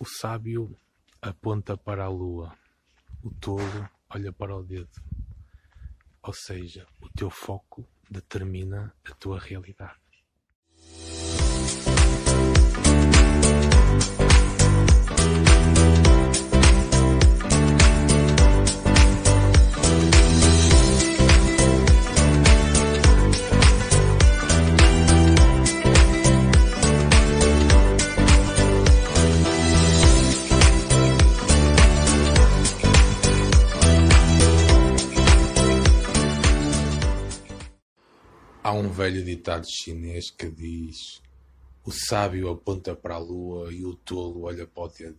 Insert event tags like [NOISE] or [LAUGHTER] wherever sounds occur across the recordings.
O sábio aponta para a lua, o tolo olha para o dedo. Ou seja, o teu foco determina a tua realidade. Há um velho ditado chinês que diz: O sábio aponta para a lua e o tolo olha para o dedo.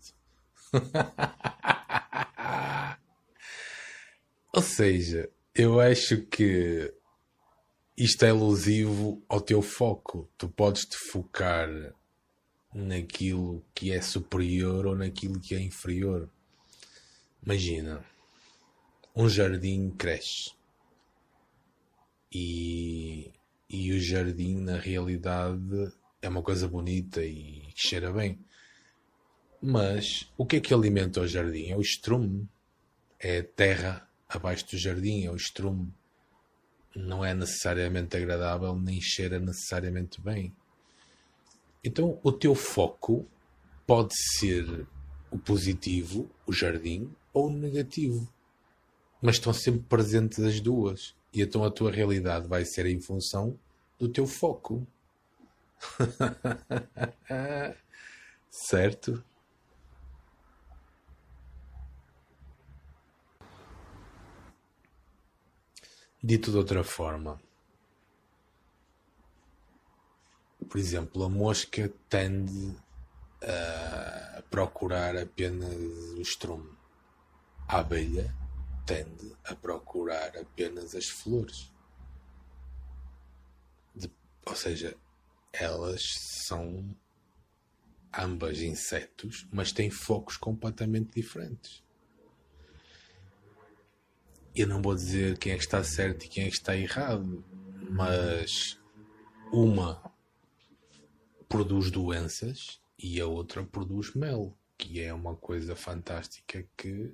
[LAUGHS] Ou seja, eu acho que isto é elusivo ao teu foco. Tu podes te focar naquilo que é superior ou naquilo que é inferior. Imagina, um jardim cresce e, e o jardim na realidade é uma coisa bonita e cheira bem. Mas o que é que alimenta o jardim? É o estrume, é a terra abaixo do jardim, é o estrume. Não é necessariamente agradável nem cheira necessariamente bem. Então o teu foco pode ser o positivo, o jardim, ou o negativo. Mas estão sempre presentes as duas. E então a tua realidade vai ser em função do teu foco. [LAUGHS] certo? Dito de outra forma, por exemplo, a mosca tende a procurar apenas o estrume. A abelha tende a procurar apenas as flores. De, ou seja, elas são ambas insetos, mas têm focos completamente diferentes. Eu não vou dizer quem é que está certo e quem é que está errado, mas uma produz doenças e a outra produz mel, que é uma coisa fantástica que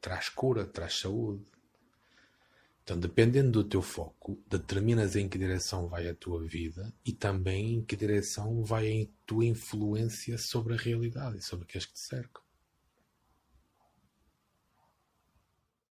traz cura, traz saúde. Então, dependendo do teu foco, determinas em que direção vai a tua vida e também em que direção vai a tua influência sobre a realidade e sobre aqueles que te cercam.